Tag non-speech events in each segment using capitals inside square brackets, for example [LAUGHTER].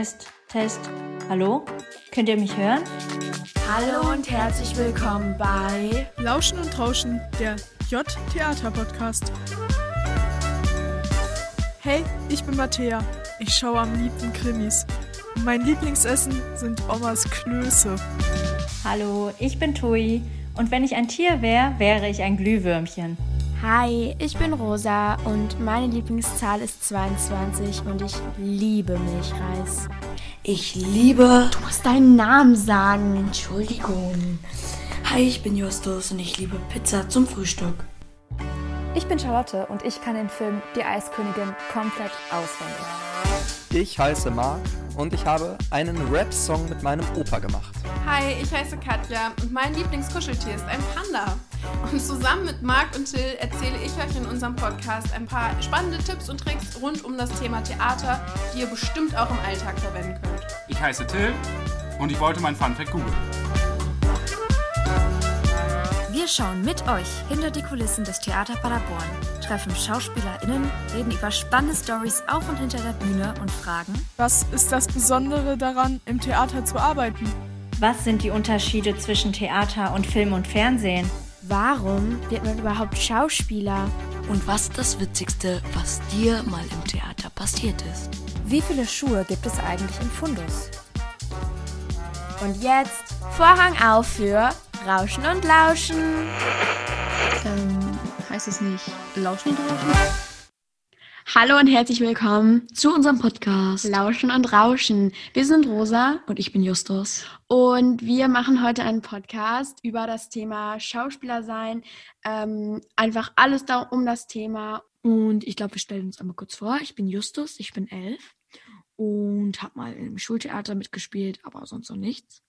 Test, Test. Hallo? Könnt ihr mich hören? Hallo und herzlich willkommen bei Lauschen und Rauschen, der J-Theater-Podcast. Hey, ich bin Mattea. Ich schaue am liebsten Krimis. Mein Lieblingsessen sind Omas Klöße. Hallo, ich bin Tui. Und wenn ich ein Tier wäre, wäre ich ein Glühwürmchen. Hi, ich bin Rosa und meine Lieblingszahl ist 22 und ich liebe Milchreis. Ich liebe. Du musst deinen Namen sagen. Entschuldigung. Hi, ich bin Justus und ich liebe Pizza zum Frühstück. Ich bin Charlotte und ich kann den Film Die Eiskönigin komplett auswendig. Ich heiße Marc und ich habe einen Rap-Song mit meinem Opa gemacht. Hi, ich heiße Katja und mein Lieblingskuscheltier ist ein Panda. Und zusammen mit Marc und Till erzähle ich euch in unserem Podcast ein paar spannende Tipps und Tricks rund um das Thema Theater, die ihr bestimmt auch im Alltag verwenden könnt. Ich heiße Till und ich wollte mein Funfact googeln. Wir schauen mit euch hinter die Kulissen des Theater Paderborn, treffen SchauspielerInnen, reden über spannende Stories auf und hinter der Bühne und fragen, Was ist das Besondere daran, im Theater zu arbeiten? Was sind die Unterschiede zwischen Theater und Film und Fernsehen? Warum wird man überhaupt Schauspieler? Und was ist das Witzigste, was dir mal im Theater passiert ist? wie viele Schuhe gibt es eigentlich im Fundus? Und jetzt Vorhang auf für Rauschen und Lauschen. Ähm, heißt es nicht Lauschen und Rauschen? Hallo und herzlich willkommen Zu unserem Podcast. Lauschen und Rauschen. Wir sind Rosa Und ich bin Justus. und wir machen heute einen Podcast über das Thema Schauspieler sein. Ähm, einfach alles da um das Thema. Und ich glaube, wir stellen uns einmal kurz vor. Ich bin Justus, ich bin elf und habe mal im Schultheater mitgespielt, aber sonst noch nichts.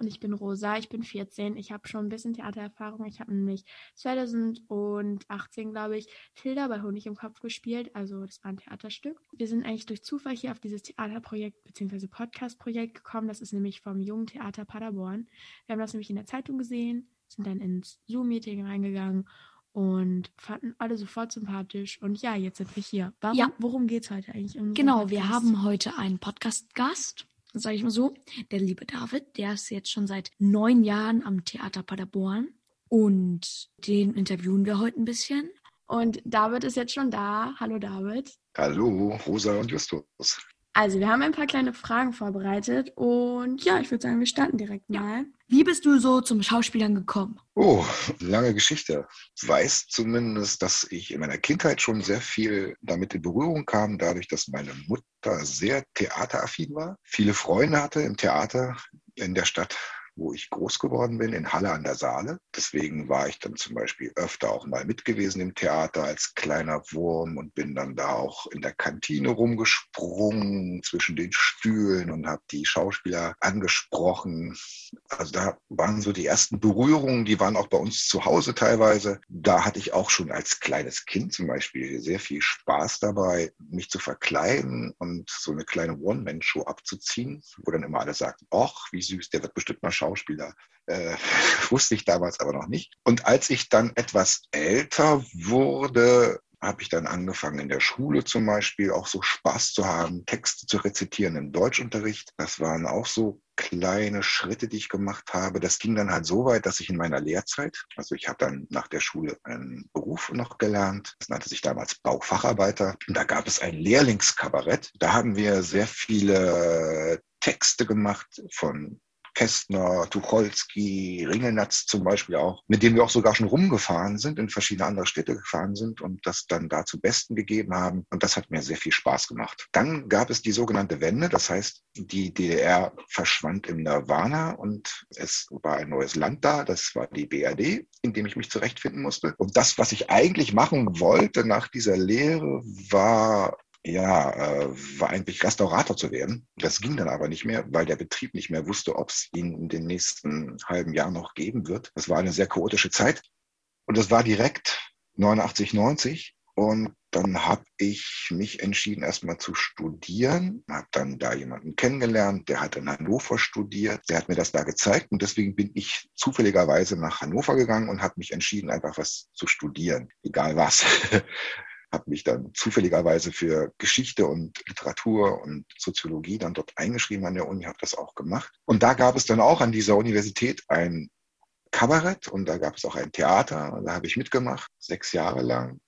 Und ich bin Rosa, ich bin 14. Ich habe schon ein bisschen Theatererfahrung. Ich habe nämlich 2018, glaube ich, Tilda bei Honig im Kopf gespielt. Also das war ein Theaterstück. Wir sind eigentlich durch Zufall hier auf dieses Theaterprojekt bzw. Podcast-Projekt gekommen. Das ist nämlich vom Jungen Theater Paderborn. Wir haben das nämlich in der Zeitung gesehen, sind dann ins Zoom-Meeting reingegangen und fanden alle sofort sympathisch. Und ja, jetzt sind wir hier. Warum, Ja. Worum geht es heute eigentlich? Genau, wir Podcast? haben heute einen Podcast-Gast, sage ich mal so, der liebe David. Der ist jetzt schon seit neun Jahren am Theater Paderborn und den interviewen wir heute ein bisschen. Und David ist jetzt schon da. Hallo David. Hallo, Rosa und Justus. Also, wir haben ein paar kleine Fragen vorbereitet und ja, ich würde sagen, wir starten direkt mal. Wie bist du so zum Schauspielern gekommen? Oh, lange Geschichte. Ich weiß zumindest, dass ich in meiner Kindheit schon sehr viel damit in Berührung kam, dadurch, dass meine Mutter sehr theateraffin war, viele Freunde hatte im Theater in der Stadt, wo ich groß geworden bin, in Halle an der Saale. Deswegen war ich dann zum Beispiel öfter auch mal mit gewesen im Theater als kleiner Wurm und bin dann da auch in der Kantine rumgesprungen zwischen den Stühlen und habe die Schauspieler angesprochen. Also da waren so die ersten Berührungen, die waren auch bei uns zu Hause teilweise. Da hatte ich auch schon als kleines Kind zum Beispiel sehr viel Spaß dabei, mich zu verkleiden und so eine kleine One-Man-Show abzuziehen, wo dann immer alle sagten, ach, wie süß, der wird bestimmt mal Schauspieler. Äh, [LAUGHS] wusste ich damals aber noch nicht. Und als ich dann etwas älter wurde, habe ich dann angefangen in der Schule zum Beispiel auch so Spaß zu haben, Texte zu rezitieren im Deutschunterricht. Das waren auch so kleine Schritte, die ich gemacht habe. Das ging dann halt so weit, dass ich in meiner Lehrzeit, also ich habe dann nach der Schule einen Beruf noch gelernt. Das nannte sich damals Baufacharbeiter. Und da gab es ein Lehrlingskabarett. Da haben wir sehr viele Texte gemacht von Kästner, Tucholsky, Ringelnatz zum Beispiel auch, mit denen wir auch sogar schon rumgefahren sind, in verschiedene andere Städte gefahren sind und das dann da zu Besten gegeben haben. Und das hat mir sehr viel Spaß gemacht. Dann gab es die sogenannte Wende, das heißt, die DDR verschwand im Nirvana und es war ein neues Land da, das war die BRD, in dem ich mich zurechtfinden musste. Und das, was ich eigentlich machen wollte nach dieser Lehre, war ja, äh, war eigentlich Restaurator zu werden. Das ging dann aber nicht mehr, weil der Betrieb nicht mehr wusste, ob es ihn in den nächsten halben Jahren noch geben wird. Das war eine sehr chaotische Zeit. Und das war direkt 89, 90. Und dann habe ich mich entschieden, erstmal zu studieren. Habe dann da jemanden kennengelernt, der hat in Hannover studiert. Der hat mir das da gezeigt. Und deswegen bin ich zufälligerweise nach Hannover gegangen und habe mich entschieden, einfach was zu studieren. Egal was. [LAUGHS] habe mich dann zufälligerweise für Geschichte und Literatur und Soziologie dann dort eingeschrieben an der Uni, habe das auch gemacht. Und da gab es dann auch an dieser Universität ein Kabarett und da gab es auch ein Theater. Da habe ich mitgemacht, sechs Jahre lang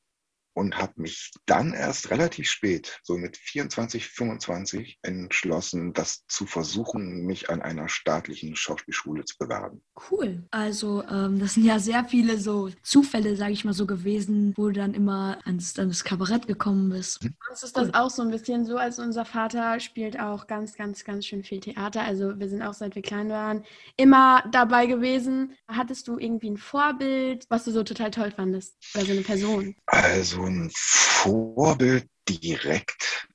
und habe mich dann erst relativ spät, so mit 24, 25, entschlossen, das zu versuchen, mich an einer staatlichen Schauspielschule zu bewerben. Cool. Also ähm, das sind ja sehr viele so Zufälle, sage ich mal so gewesen, wo du dann immer ans, an das Kabarett gekommen bist. Hm? Uns ist das auch so ein bisschen so, als unser Vater spielt auch ganz, ganz, ganz schön viel Theater. Also wir sind auch seit wir klein waren immer dabei gewesen. Hattest du irgendwie ein Vorbild, was du so total toll fandest? Oder so eine Person? Also ein Vorbild direkt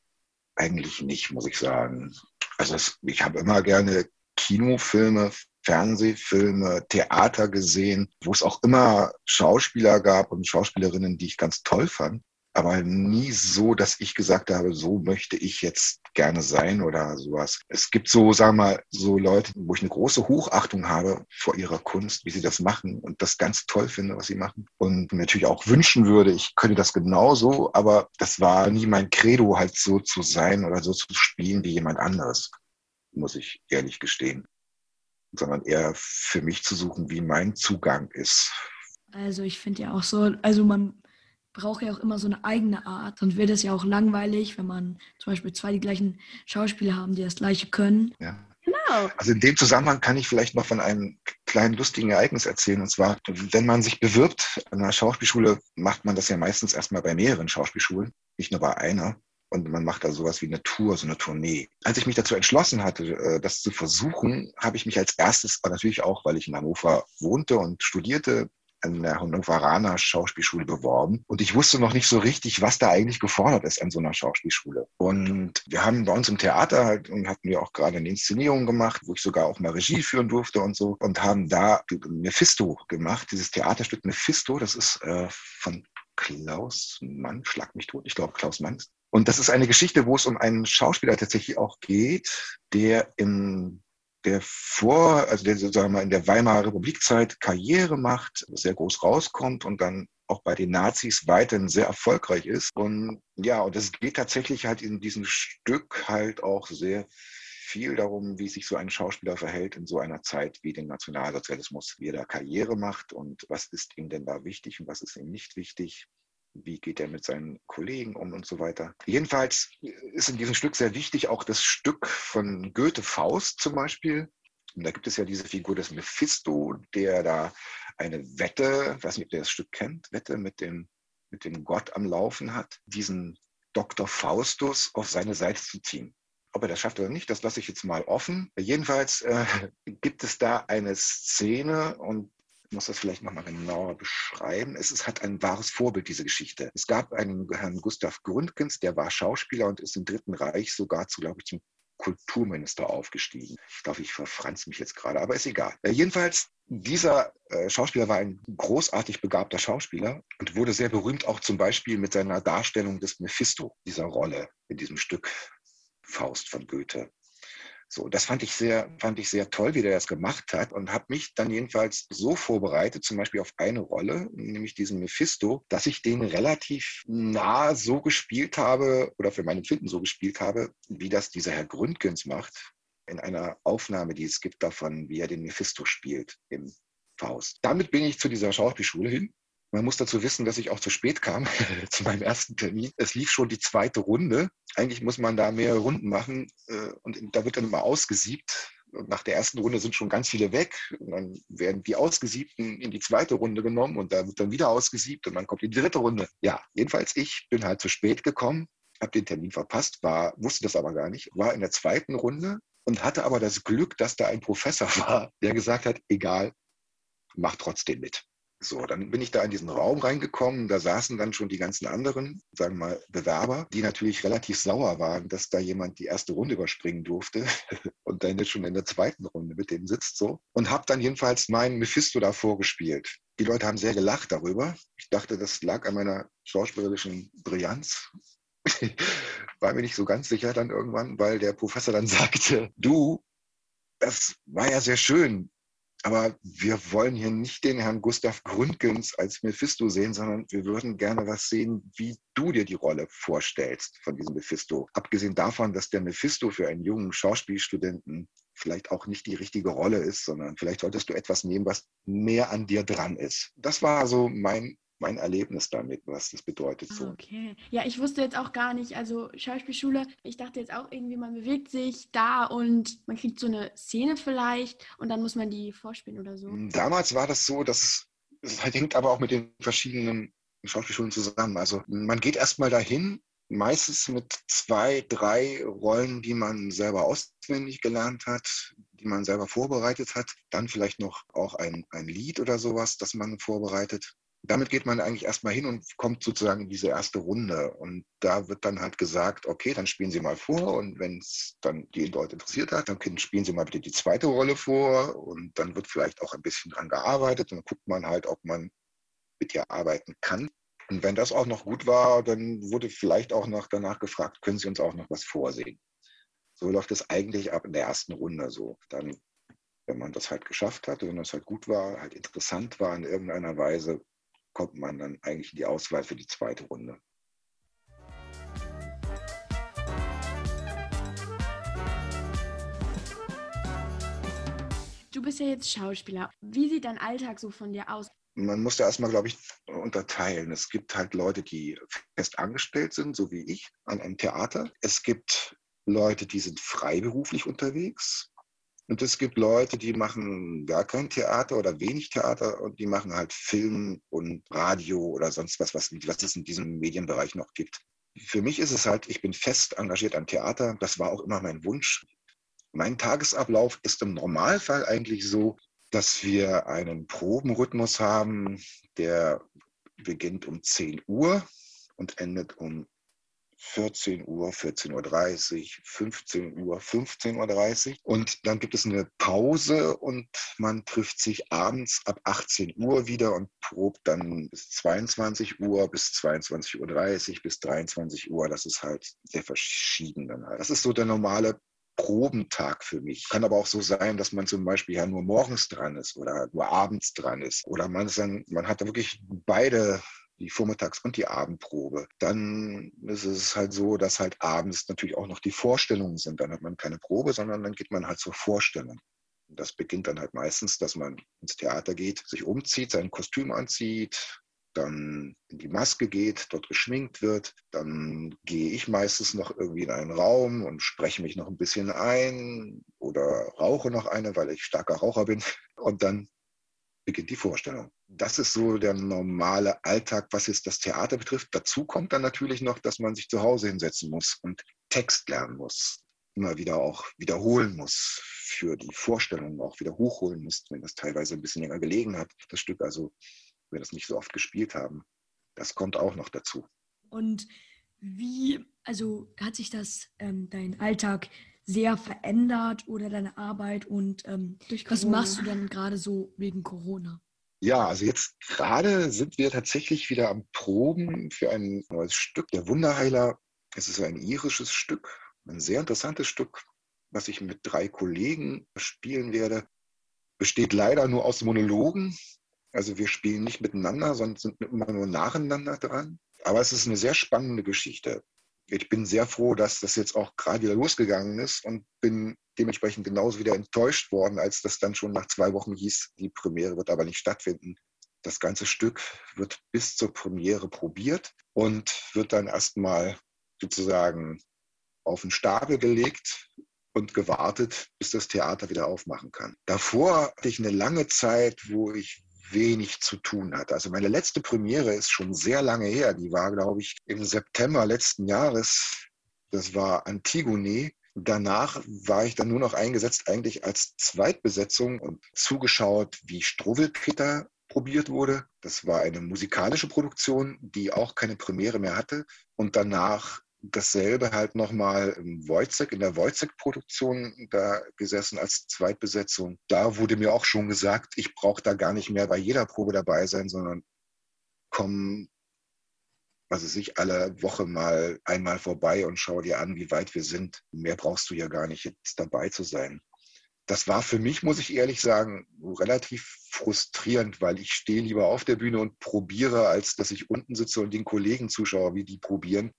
eigentlich nicht, muss ich sagen. Also es, ich habe immer gerne Kinofilme, Fernsehfilme, Theater gesehen, wo es auch immer Schauspieler gab und Schauspielerinnen, die ich ganz toll fand aber nie so, dass ich gesagt habe, so möchte ich jetzt gerne sein oder sowas. Es gibt so, sagen wir mal, so Leute, wo ich eine große Hochachtung habe vor ihrer Kunst, wie sie das machen und das ganz toll finde, was sie machen. Und natürlich auch wünschen würde, ich könnte das genauso, aber das war nie mein Credo, halt so zu sein oder so zu spielen wie jemand anderes, muss ich ehrlich gestehen. Sondern eher für mich zu suchen, wie mein Zugang ist. Also ich finde ja auch so, also man braucht ja auch immer so eine eigene Art. Sonst wird es ja auch langweilig, wenn man zum Beispiel zwei die gleichen Schauspieler haben, die das gleiche können. Ja. Genau. Also in dem Zusammenhang kann ich vielleicht noch von einem kleinen lustigen Ereignis erzählen. Und zwar, wenn man sich bewirbt an einer Schauspielschule, macht man das ja meistens erstmal bei mehreren Schauspielschulen, nicht nur bei einer. Und man macht da sowas wie eine Tour, so eine Tournee. Als ich mich dazu entschlossen hatte, äh, das zu versuchen, habe ich mich als erstes, natürlich auch, weil ich in Hannover wohnte und studierte, an der Hannoveraner Schauspielschule beworben. Und ich wusste noch nicht so richtig, was da eigentlich gefordert ist an so einer Schauspielschule. Und wir haben bei uns im Theater halt, und hatten wir auch gerade eine Inszenierung gemacht, wo ich sogar auch mal Regie führen durfte und so. Und haben da Mephisto gemacht, dieses Theaterstück Mephisto. Das ist äh, von Klaus Mann, schlag mich tot, ich glaube Klaus Manns. Und das ist eine Geschichte, wo es um einen Schauspieler tatsächlich auch geht, der im der vor, also der sozusagen mal in der Weimarer Republikzeit Karriere macht, sehr groß rauskommt und dann auch bei den Nazis weiterhin sehr erfolgreich ist. Und ja, und es geht tatsächlich halt in diesem Stück halt auch sehr viel darum, wie sich so ein Schauspieler verhält in so einer Zeit wie dem Nationalsozialismus, wie er da Karriere macht und was ist ihm denn da wichtig und was ist ihm nicht wichtig wie geht er mit seinen Kollegen um und so weiter. Jedenfalls ist in diesem Stück sehr wichtig auch das Stück von Goethe Faust zum Beispiel. Und da gibt es ja diese Figur des Mephisto, der da eine Wette, ich weiß nicht, ob ihr das Stück kennt, Wette mit dem, mit dem Gott am Laufen hat, diesen Dr. Faustus auf seine Seite zu ziehen. Ob er das schafft oder nicht, das lasse ich jetzt mal offen. Jedenfalls äh, gibt es da eine Szene und ich muss das vielleicht nochmal genauer beschreiben. Es ist, hat ein wahres Vorbild, diese Geschichte. Es gab einen Herrn Gustav Grundgens, der war Schauspieler und ist im Dritten Reich sogar zu, glaube ich, zum Kulturminister aufgestiegen. Ich glaube, ich verfranz mich jetzt gerade, aber ist egal. Äh, jedenfalls, dieser äh, Schauspieler war ein großartig begabter Schauspieler und wurde sehr berühmt auch zum Beispiel mit seiner Darstellung des Mephisto, dieser Rolle in diesem Stück Faust von Goethe. So, das fand ich sehr, fand ich sehr toll, wie der das gemacht hat und habe mich dann jedenfalls so vorbereitet, zum Beispiel auf eine Rolle, nämlich diesen Mephisto, dass ich den relativ nah so gespielt habe oder für mein Empfinden so gespielt habe, wie das dieser Herr Gründgens macht in einer Aufnahme, die es gibt davon, wie er den Mephisto spielt im Faust. Damit bin ich zu dieser Schauspielschule hin man muss dazu wissen, dass ich auch zu spät kam [LAUGHS] zu meinem ersten Termin. Es lief schon die zweite Runde. Eigentlich muss man da mehrere Runden machen äh, und da wird dann immer ausgesiebt. Und nach der ersten Runde sind schon ganz viele weg. Und dann werden die Ausgesiebten in die zweite Runde genommen und da wird dann wieder ausgesiebt und dann kommt die dritte Runde. Ja, jedenfalls ich bin halt zu spät gekommen, habe den Termin verpasst, war, wusste das aber gar nicht, war in der zweiten Runde und hatte aber das Glück, dass da ein Professor [LAUGHS] war, der gesagt hat, egal, mach trotzdem mit. So, dann bin ich da in diesen Raum reingekommen. Da saßen dann schon die ganzen anderen, sagen wir mal, Bewerber, die natürlich relativ sauer waren, dass da jemand die erste Runde überspringen durfte [LAUGHS] und dann jetzt schon in der zweiten Runde mit dem sitzt so. Und habe dann jedenfalls meinen Mephisto da vorgespielt. Die Leute haben sehr gelacht darüber. Ich dachte, das lag an meiner schauspielerischen Brillanz. [LAUGHS] War mir nicht so ganz sicher dann irgendwann, weil der Professor dann [LAUGHS] sagte, du, das war ja sehr schön, aber wir wollen hier nicht den Herrn Gustav Gründgens als Mephisto sehen, sondern wir würden gerne was sehen, wie du dir die Rolle vorstellst von diesem Mephisto. Abgesehen davon, dass der Mephisto für einen jungen Schauspielstudenten vielleicht auch nicht die richtige Rolle ist, sondern vielleicht solltest du etwas nehmen, was mehr an dir dran ist. Das war so mein mein Erlebnis damit, was das bedeutet. So. Okay. Ja, ich wusste jetzt auch gar nicht, also Schauspielschule, ich dachte jetzt auch irgendwie, man bewegt sich da und man kriegt so eine Szene vielleicht und dann muss man die vorspielen oder so. Damals war das so, dass es, es hängt aber auch mit den verschiedenen Schauspielschulen zusammen. Also man geht erstmal dahin, meistens mit zwei, drei Rollen, die man selber auswendig gelernt hat, die man selber vorbereitet hat. Dann vielleicht noch auch ein, ein Lied oder sowas, das man vorbereitet damit geht man eigentlich erstmal hin und kommt sozusagen in diese erste Runde. Und da wird dann halt gesagt, okay, dann spielen Sie mal vor und wenn es dann die Leute interessiert hat, dann spielen Sie mal bitte die zweite Rolle vor und dann wird vielleicht auch ein bisschen dran gearbeitet und dann guckt man halt, ob man mit ihr arbeiten kann. Und wenn das auch noch gut war, dann wurde vielleicht auch noch danach gefragt, können Sie uns auch noch was vorsehen? So läuft es eigentlich ab in der ersten Runde so. Dann, wenn man das halt geschafft hat, wenn das halt gut war, halt interessant war in irgendeiner Weise, kommt man dann eigentlich in die Auswahl für die zweite Runde. Du bist ja jetzt Schauspieler. Wie sieht dein Alltag so von dir aus? Man muss da erstmal, glaube ich, unterteilen. Es gibt halt Leute, die fest angestellt sind, so wie ich, an einem Theater. Es gibt Leute, die sind freiberuflich unterwegs. Und es gibt Leute, die machen gar kein Theater oder wenig Theater und die machen halt Film und Radio oder sonst was, was, was es in diesem Medienbereich noch gibt. Für mich ist es halt, ich bin fest engagiert am Theater. Das war auch immer mein Wunsch. Mein Tagesablauf ist im Normalfall eigentlich so, dass wir einen Probenrhythmus haben, der beginnt um 10 Uhr und endet um 14 Uhr, 14.30 Uhr, 15 Uhr, 15.30 Uhr. Und dann gibt es eine Pause und man trifft sich abends ab 18 Uhr wieder und probt dann bis 22 Uhr, bis 22.30 Uhr, bis 23 Uhr. Das ist halt sehr verschieden dann halt. Das ist so der normale Probentag für mich. Kann aber auch so sein, dass man zum Beispiel ja nur morgens dran ist oder nur abends dran ist. Oder man, ist dann, man hat da wirklich beide die Vormittags- und die Abendprobe. Dann ist es halt so, dass halt abends natürlich auch noch die Vorstellungen sind. Dann hat man keine Probe, sondern dann geht man halt zur Vorstellung. Das beginnt dann halt meistens, dass man ins Theater geht, sich umzieht, sein Kostüm anzieht, dann in die Maske geht, dort geschminkt wird. Dann gehe ich meistens noch irgendwie in einen Raum und spreche mich noch ein bisschen ein oder rauche noch eine, weil ich starker Raucher bin. Und dann beginnt die Vorstellung. Das ist so der normale Alltag, was jetzt das Theater betrifft. Dazu kommt dann natürlich noch, dass man sich zu Hause hinsetzen muss und Text lernen muss, immer wieder auch wiederholen muss, für die Vorstellung auch wieder hochholen muss, wenn das teilweise ein bisschen länger gelegen hat, das Stück, also wir das nicht so oft gespielt haben. Das kommt auch noch dazu. Und wie, also hat sich das, ähm, dein Alltag sehr verändert oder deine Arbeit und ähm, was machst du dann gerade so wegen Corona? Ja, also jetzt gerade sind wir tatsächlich wieder am Proben für ein neues Stück. Der Wunderheiler, es ist ein irisches Stück, ein sehr interessantes Stück, was ich mit drei Kollegen spielen werde. Besteht leider nur aus Monologen. Also wir spielen nicht miteinander, sondern sind immer nur nacheinander dran. Aber es ist eine sehr spannende Geschichte ich bin sehr froh, dass das jetzt auch gerade wieder losgegangen ist und bin dementsprechend genauso wieder enttäuscht worden, als das dann schon nach zwei Wochen hieß, die Premiere wird aber nicht stattfinden. Das ganze Stück wird bis zur Premiere probiert und wird dann erstmal sozusagen auf den Stapel gelegt und gewartet, bis das Theater wieder aufmachen kann. Davor hatte ich eine lange Zeit, wo ich wenig zu tun hat. Also meine letzte Premiere ist schon sehr lange her. Die war, glaube ich, im September letzten Jahres. Das war Antigone. Danach war ich dann nur noch eingesetzt eigentlich als Zweitbesetzung und zugeschaut, wie Struwwelpeter probiert wurde. Das war eine musikalische Produktion, die auch keine Premiere mehr hatte. Und danach dasselbe halt nochmal im Wojcek, in der Wojcek-Produktion da gesessen als Zweitbesetzung. Da wurde mir auch schon gesagt, ich brauche da gar nicht mehr bei jeder Probe dabei sein, sondern komm, was weiß ich, alle Woche mal einmal vorbei und schau dir an, wie weit wir sind. Mehr brauchst du ja gar nicht jetzt dabei zu sein. das war für mich, muss ich ehrlich sagen, relativ frustrierend, weil ich stehe lieber auf der Bühne und probiere, als dass ich unten sitze und den Kollegen zuschaue, wie die probieren.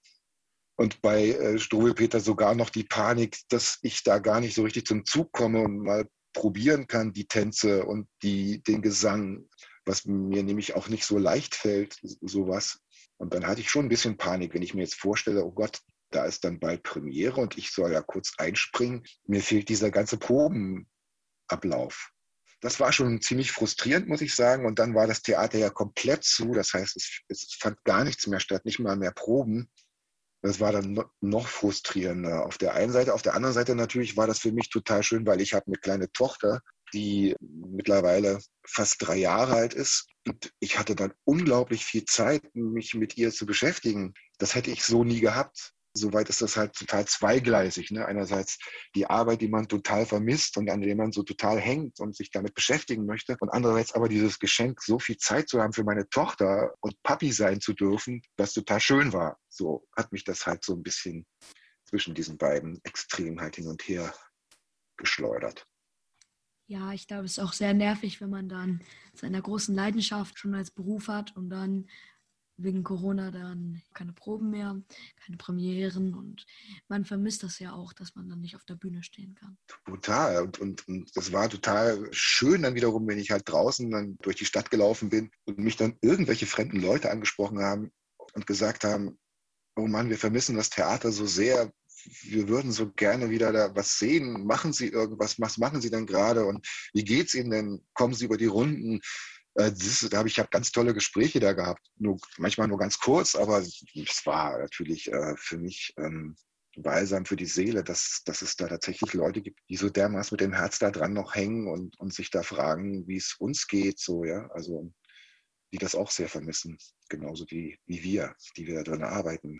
Und bei äh, Strobelpeter sogar noch die Panik, dass ich da gar nicht so richtig zum Zug komme und mal probieren kann, die Tänze und die, den Gesang, was mir nämlich auch nicht so leicht fällt, sowas. Und dann hatte ich schon ein bisschen Panik, wenn ich mir jetzt vorstelle, oh Gott, da ist dann bald Premiere und ich soll ja kurz einspringen. Mir fehlt dieser ganze Probenablauf. Das war schon ziemlich frustrierend, muss ich sagen. Und dann war das Theater ja komplett zu. Das heißt, es, es fand gar nichts mehr statt, nicht mal mehr Proben. Das war dann noch frustrierender auf der einen Seite. Auf der anderen Seite natürlich war das für mich total schön, weil ich habe eine kleine Tochter, die mittlerweile fast drei Jahre alt ist. Und ich hatte dann unglaublich viel Zeit, mich mit ihr zu beschäftigen. Das hätte ich so nie gehabt soweit ist das halt total zweigleisig. Ne? Einerseits die Arbeit, die man total vermisst und an der man so total hängt und sich damit beschäftigen möchte. Und andererseits aber dieses Geschenk, so viel Zeit zu haben für meine Tochter und Papi sein zu dürfen, das total schön war. So hat mich das halt so ein bisschen zwischen diesen beiden Extremen halt hin und her geschleudert. Ja, ich glaube, es ist auch sehr nervig, wenn man dann seiner großen Leidenschaft schon als Beruf hat und dann wegen Corona dann keine Proben mehr, keine Premieren und man vermisst das ja auch, dass man dann nicht auf der Bühne stehen kann. Total und, und, und das war total schön dann wiederum, wenn ich halt draußen dann durch die Stadt gelaufen bin und mich dann irgendwelche fremden Leute angesprochen haben und gesagt haben, oh Mann, wir vermissen das Theater so sehr, wir würden so gerne wieder da was sehen. Machen Sie irgendwas? Was machen Sie denn gerade? Und wie geht's Ihnen denn? Kommen Sie über die Runden? Äh, das, da habe ich hab ganz tolle Gespräche da gehabt. Nur, manchmal nur ganz kurz, aber es war natürlich äh, für mich ähm, balsam für die Seele, dass, dass es da tatsächlich Leute gibt, die so dermaßen mit dem Herz da dran noch hängen und, und sich da fragen, wie es uns geht, so, ja. Also die das auch sehr vermissen, genauso wie, wie wir, die wir da drin arbeiten.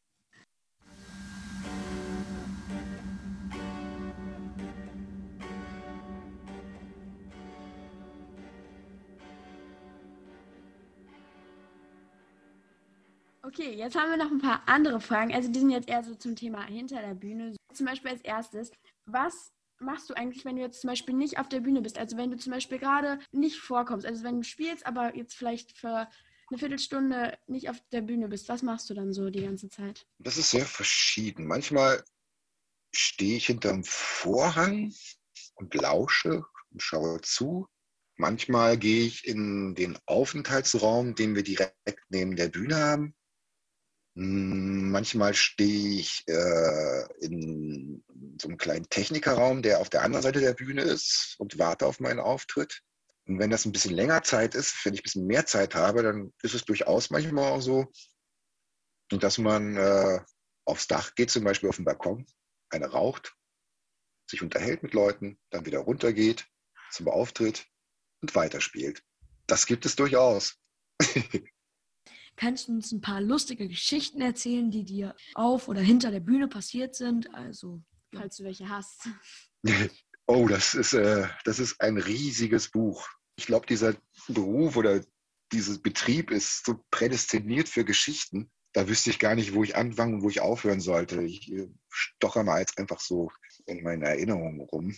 Okay, jetzt haben wir noch ein paar andere Fragen. Also die sind jetzt eher so zum Thema hinter der Bühne. Zum Beispiel als erstes, was machst du eigentlich, wenn du jetzt zum Beispiel nicht auf der Bühne bist? Also wenn du zum Beispiel gerade nicht vorkommst, also wenn du spielst, aber jetzt vielleicht für eine Viertelstunde nicht auf der Bühne bist, was machst du dann so die ganze Zeit? Das ist sehr verschieden. Manchmal stehe ich hinterm Vorhang und lausche und schaue zu. Manchmal gehe ich in den Aufenthaltsraum, den wir direkt neben der Bühne haben. Hm, manchmal stehe ich äh, in so einem kleinen Technikerraum, der auf der anderen Seite der Bühne ist und warte auf meinen Auftritt. Und wenn das ein bisschen länger Zeit ist, wenn ich ein bisschen mehr Zeit habe, dann ist es durchaus manchmal auch so, dass man äh, aufs Dach geht, zum Beispiel auf den Balkon, eine raucht, sich unterhält mit Leuten, dann wieder runtergeht zum Auftritt und weiterspielt. Das gibt es durchaus. [LAUGHS] Kannst du uns ein paar lustige Geschichten erzählen, die dir auf oder hinter der Bühne passiert sind? Also, falls du welche hast. [LAUGHS] Oh, das ist, äh, das ist ein riesiges Buch. Ich glaube, dieser Beruf oder dieser Betrieb ist so prädestiniert für Geschichten. Da wüsste ich gar nicht, wo ich anfangen und wo ich aufhören sollte. Ich äh, stocher mal jetzt einfach so in meinen Erinnerungen rum.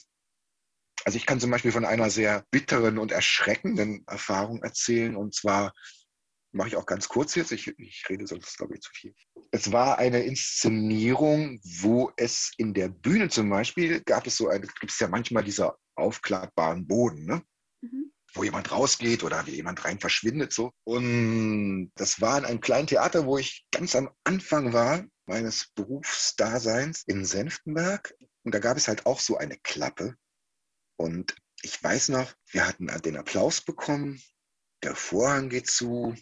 Also ich kann zum Beispiel von einer sehr bitteren und erschreckenden Erfahrung erzählen. Und zwar mache ich auch ganz kurz jetzt, ich, ich rede sonst, glaube ich, zu viel. Es war eine Inszenierung, wo es in der Bühne zum Beispiel gab es so eine, gibt es ja manchmal dieser aufklappbaren Boden, ne? Mhm. wo jemand rausgeht oder wie jemand rein verschwindet so. Und das war in einem kleinen Theater, wo ich ganz am Anfang war meines Berufsdaseins in Senftenberg. Und da gab es halt auch so eine Klappe. Und ich weiß noch, wir hatten den Applaus bekommen, der Vorhang geht zu,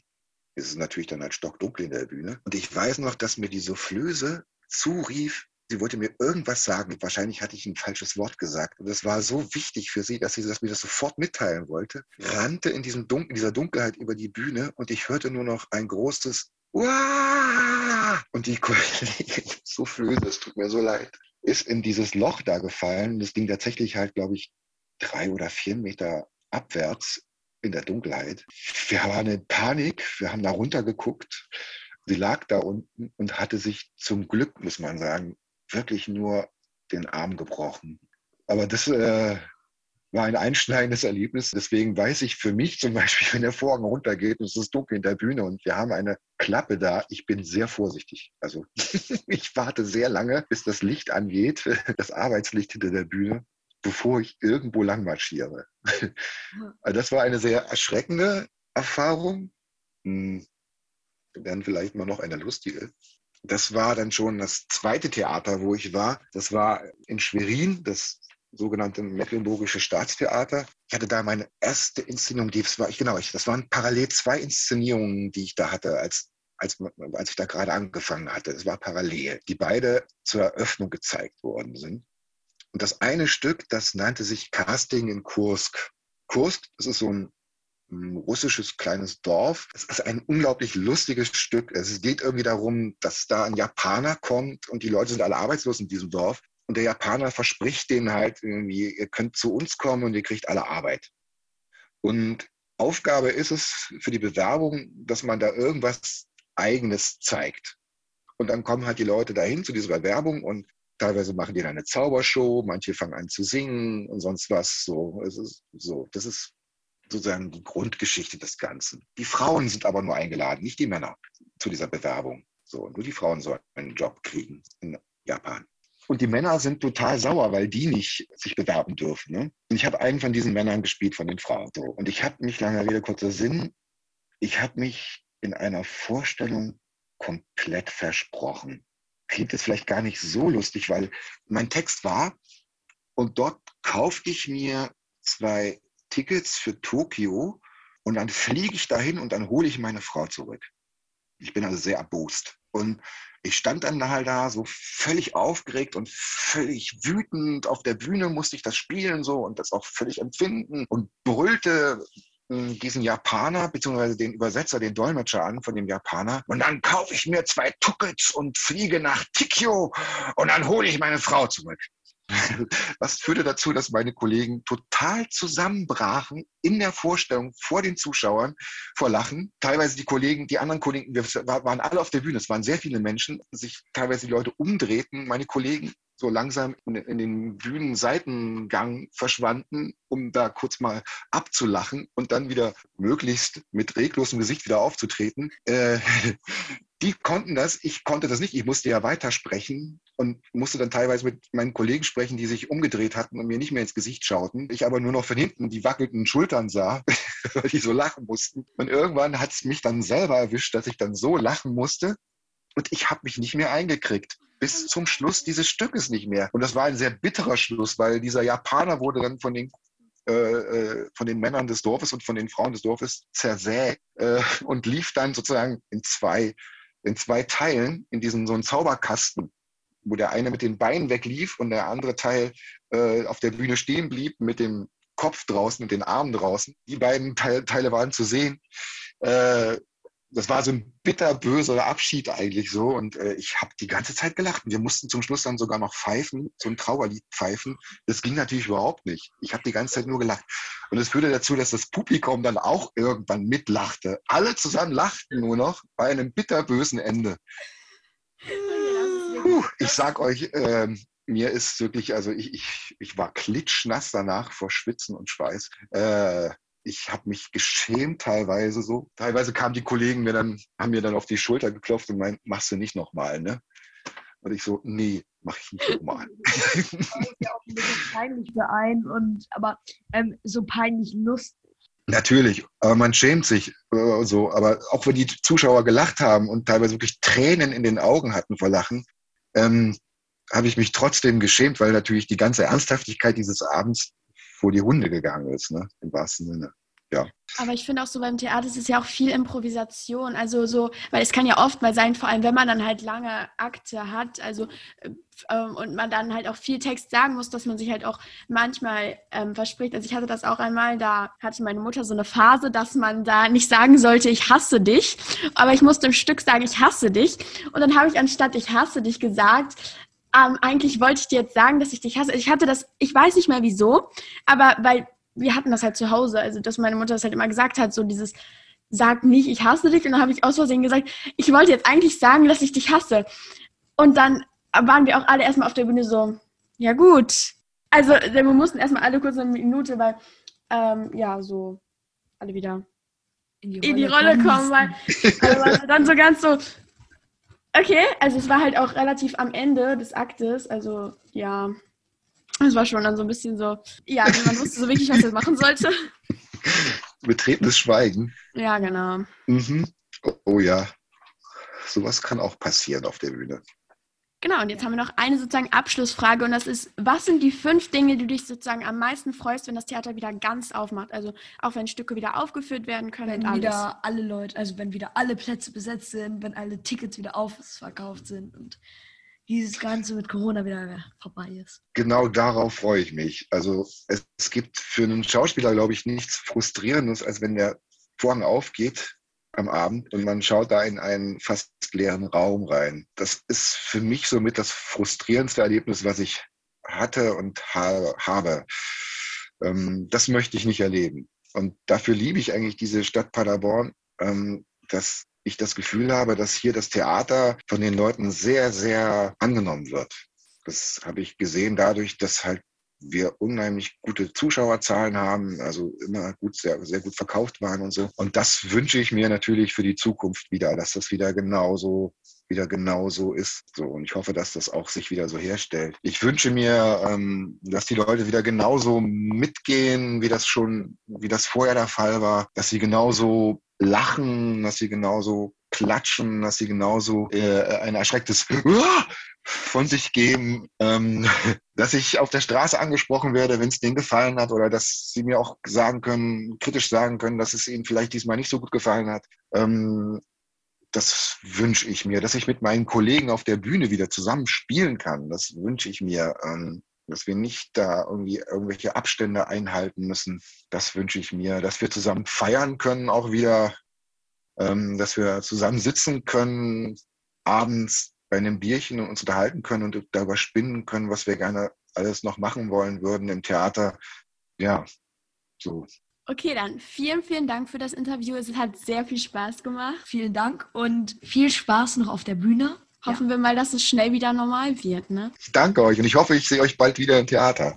ist es natürlich dann halt stockdunkel in der Bühne. Und ich weiß noch, dass mir die Soufflöse zurief, sie wollte mir irgendwas sagen. Wahrscheinlich hatte ich ein falsches Wort gesagt. Und es war so wichtig für sie, dass sie das mir das sofort mitteilen wollte. Rannte in, diesem Dunkel, in dieser Dunkelheit über die Bühne und ich hörte nur noch ein großes Uah! Und die [LAUGHS] Soufflöse, es tut mir so leid, ist in dieses Loch da gefallen. Das ging tatsächlich halt, glaube ich, drei oder vier Meter abwärts in der Dunkelheit. Wir waren in Panik, wir haben da runtergeguckt. Sie lag da unten und hatte sich zum Glück, muss man sagen, wirklich nur den Arm gebrochen. Aber das, äh, war ein einschneidendes Erlebnis. Deswegen weiß ich für mich zum Beispiel, [LAUGHS] wenn der Vorhang runtergeht und es ist dunkel in der Bühne und wir haben eine Klappe da, ich bin sehr vorsichtig. Also [LAUGHS] ich warte sehr lange, bis das Licht angeht, [LAUGHS] das Arbeitslicht hinter der Bühne, bevor ich irgendwo lang marschiere. [LAUGHS] Also das war eine sehr erschreckende Erfahrung. Hm, dann vielleicht mal noch eine lustige. Das war dann schon das zweite Theater, wo ich war. Das war in Schwerin, das sogenannte Mecklenburgische Staatstheater. Ich hatte da meine erste Inszenierung, die das war, ich, genau, ich, das waren parallel zwei Inszenierungen, die ich da hatte, als, als, als ich da gerade angefangen hatte. Es war parallel, die beide zur Eröffnung gezeigt worden sind. Und das eine Stück, das nannte sich Casting in Kursk. Kursk, das ist so ein russisches kleines Dorf. Es ist ein unglaublich lustiges Stück. Es geht irgendwie darum, dass da ein Japaner kommt und die Leute sind alle arbeitslos in diesem Dorf. Und der Japaner verspricht denen halt irgendwie, ihr könnt zu uns kommen und ihr kriegt alle Arbeit. Und Aufgabe ist es für die Bewerbung, dass man da irgendwas Eigenes zeigt. Und dann kommen halt die Leute dahin zu dieser Bewerbung und teilweise machen die dann eine Zaubershow, manche fangen an zu singen und sonst was. So, es ist so, das ist sozusagen die Grundgeschichte des Ganzen. Die Frauen sind aber nur eingeladen, nicht die Männer zu dieser Bewerbung. So, nur die Frauen sollen einen Job kriegen in Japan. Und die Männer sind total sauer, weil die nicht sich bewerben dürfen. Ne? Und ich habe einen von diesen Männern gespielt, von den Frauen. So. Und ich habe mich, lange Rede, kurzer Sinn, ich habe mich in einer Vorstellung komplett versprochen. Klingt jetzt vielleicht gar nicht so lustig, weil mein Text war, und dort kaufte ich mir zwei Tickets für Tokio und dann fliege ich dahin und dann hole ich meine Frau zurück. Ich bin also sehr erbost. Und ich stand dann halt da so völlig aufgeregt und völlig wütend. Auf der Bühne musste ich das spielen so und das auch völlig empfinden und brüllte diesen Japaner beziehungsweise den Übersetzer, den Dolmetscher an von dem Japaner. Und dann kaufe ich mir zwei Tickets und fliege nach Tikio und dann hole ich meine Frau zurück. [LAUGHS] Was führte dazu, dass meine Kollegen total zusammenbrachen in der Vorstellung vor den Zuschauern vor Lachen. Teilweise die Kollegen, die anderen Kollegen, wir waren alle auf der Bühne, es waren sehr viele Menschen, sich teilweise die Leute umdrehten. Meine Kollegen so langsam in, in den Bühnenseitengang verschwanden, um da kurz mal abzulachen und dann wieder möglichst mit reglosem Gesicht wieder aufzutreten. Äh, [LAUGHS] die konnten das, ich konnte das nicht. Ich musste ja weitersprechen und musste dann teilweise mit meinen Kollegen sprechen, die sich umgedreht hatten und mir nicht mehr ins Gesicht schauten. Ich aber nur noch von hinten die wackelnden Schultern sah, [LAUGHS] weil die so lachen mussten. Und irgendwann hat es mich dann selber erwischt, dass ich dann so lachen musste und ich habe mich nicht mehr eingekriegt. Bis zum Schluss dieses Stückes nicht mehr. Und das war ein sehr bitterer Schluss, weil dieser Japaner wurde dann von den äh, äh, von den Männern des Dorfes und von den Frauen des Dorfes zersägt äh, und lief dann sozusagen in zwei in zwei Teilen in diesen so einen Zauberkasten, wo der eine mit den Beinen weglief und der andere Teil äh, auf der Bühne stehen blieb mit dem Kopf draußen und den Armen draußen. Die beiden Teil, Teile waren zu sehen. Äh, das war so ein bitterböser Abschied eigentlich so. Und äh, ich habe die ganze Zeit gelacht. Und wir mussten zum Schluss dann sogar noch pfeifen, so ein Trauerlied pfeifen. Das ging natürlich überhaupt nicht. Ich habe die ganze Zeit nur gelacht. Und es führte dazu, dass das Publikum dann auch irgendwann mitlachte. Alle zusammen lachten nur noch bei einem bitterbösen Ende. Puh, ich sag euch, äh, mir ist wirklich, also ich, ich, ich war klitschnass danach vor Schwitzen und Schweiß. Äh, ich habe mich geschämt teilweise so. Teilweise kamen die Kollegen mir dann, haben mir dann auf die Schulter geklopft und meinten, machst du nicht nochmal, ne? Und ich so, nee, mach ich nicht nochmal. das [LAUGHS] ist ja auch ein bisschen peinlich für einen, und, aber ähm, so peinlich lustig. Natürlich, aber man schämt sich äh, so. Aber auch wenn die Zuschauer gelacht haben und teilweise wirklich Tränen in den Augen hatten vor Lachen, ähm, habe ich mich trotzdem geschämt, weil natürlich die ganze Ernsthaftigkeit dieses Abends vor die Hunde gegangen ist, ne? im wahrsten Sinne. Ja. Aber ich finde auch so beim Theater ist es ja auch viel Improvisation. Also so, weil es kann ja oft mal sein, vor allem wenn man dann halt lange Akte hat, also ähm, und man dann halt auch viel Text sagen muss, dass man sich halt auch manchmal ähm, verspricht. Also ich hatte das auch einmal, da hatte meine Mutter so eine Phase, dass man da nicht sagen sollte, ich hasse dich, aber ich musste im Stück sagen, ich hasse dich. Und dann habe ich anstatt ich hasse dich gesagt, ähm, eigentlich wollte ich dir jetzt sagen, dass ich dich hasse. Ich hatte das, ich weiß nicht mehr wieso, aber weil wir hatten das halt zu Hause, also dass meine Mutter das halt immer gesagt hat, so dieses, sag nicht, ich hasse dich. Und dann habe ich aus Versehen gesagt, ich wollte jetzt eigentlich sagen, dass ich dich hasse. Und dann waren wir auch alle erstmal auf der Bühne so, ja gut, Also, wir mussten erstmal alle kurz eine Minute, weil, ähm, ja, so, alle wieder in die Rolle, in die Rolle kommen, weil also dann so ganz so, okay, also es war halt auch relativ am Ende des Aktes, also ja, es war schon dann so ein bisschen so, ja, man wusste so wirklich, was er machen sollte. [LAUGHS] Betretenes Schweigen. Ja, genau. Mhm. Oh, oh ja, sowas kann auch passieren auf der Bühne. Genau, und jetzt haben wir noch eine sozusagen Abschlussfrage und das ist, was sind die fünf Dinge, die du dich sozusagen am meisten freust, wenn das Theater wieder ganz aufmacht? Also auch wenn Stücke wieder aufgeführt werden können wenn und alles. wieder alle Leute, also wenn wieder alle Plätze besetzt sind, wenn alle Tickets wieder ausverkauft sind und dieses Ganze mit Corona wieder vorbei ist. Genau darauf freue ich mich. Also es, es gibt für einen Schauspieler, glaube ich, nichts Frustrierendes, als wenn der Vorhang aufgeht am Abend und man schaut da in einen fast leeren Raum rein. Das ist für mich somit das frustrierendste Erlebnis, was ich hatte und habe. Ähm, das möchte ich nicht erleben. Und dafür liebe ich eigentlich diese Stadt Paderborn, ähm, dass ich das Gefühl habe, dass hier das Theater von den Leuten sehr, sehr angenommen wird. Das habe ich gesehen dadurch, dass halt wir unheimlich gute Zuschauerzahlen haben, also immer gut, sehr, sehr gut verkauft waren und so. Und das wünsche ich mir natürlich für die Zukunft wieder, dass das wieder genauso wieder genauso ist. So, und ich hoffe, dass das auch sich wieder so herstellt. Ich wünsche mir, ähm, dass die Leute wieder genauso mitgehen, wie das schon, wie das vorher der Fall war, dass sie genauso lachen, dass sie genauso klatschen, dass sie genauso äh, ein erschrecktes [LAUGHS] von sich geben, ähm, [LAUGHS] dass ich auf der Straße angesprochen werde, wenn es denen gefallen hat oder dass sie mir auch sagen können, kritisch sagen können, dass es ihnen vielleicht diesmal nicht so gut gefallen hat. Ähm, das wünsche ich mir, dass ich mit meinen Kollegen auf der Bühne wieder zusammen spielen kann. Das wünsche ich mir. Ähm, dass wir nicht da irgendwie irgendwelche Abstände einhalten müssen. Das wünsche ich mir, dass wir zusammen feiern können, auch wieder, ähm, dass wir zusammen sitzen können, abends bei einem Bierchen und uns unterhalten können und darüber spinnen können, was wir gerne alles noch machen wollen würden im Theater. Ja, so. Okay, dann vielen, vielen Dank für das Interview. Es hat sehr viel Spaß gemacht. Vielen Dank und viel Spaß noch auf der Bühne. Hoffen ja. wir mal, dass es schnell wieder normal wird. Ne? Ich danke euch und ich hoffe, ich sehe euch bald wieder im Theater.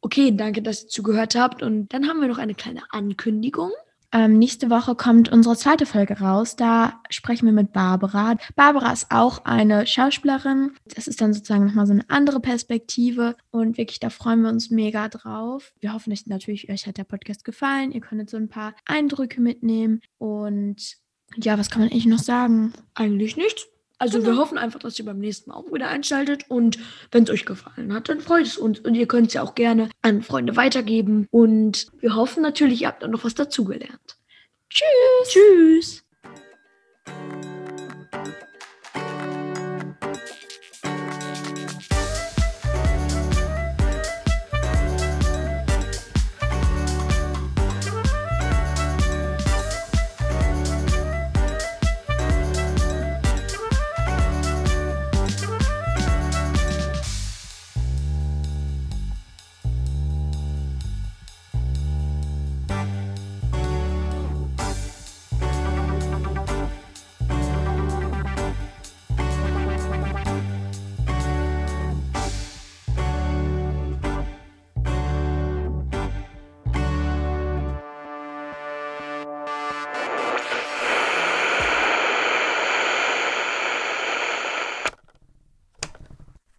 Okay, danke, dass ihr zugehört habt. Und dann haben wir noch eine kleine Ankündigung. Ähm, nächste Woche kommt unsere zweite Folge raus. Da sprechen wir mit Barbara. Barbara ist auch eine Schauspielerin. Das ist dann sozusagen nochmal so eine andere Perspektive. Und wirklich, da freuen wir uns mega drauf. Wir hoffen euch natürlich, euch hat der Podcast gefallen. Ihr konntet so ein paar Eindrücke mitnehmen. Und ja, was kann man eigentlich noch sagen? Eigentlich nichts. Also genau. wir hoffen einfach, dass ihr beim nächsten Mal auch wieder einschaltet und wenn es euch gefallen hat, dann freut es uns und ihr könnt es ja auch gerne an Freunde weitergeben und wir hoffen natürlich, ihr habt dann noch was dazugelernt. Tschüss. Tschüss.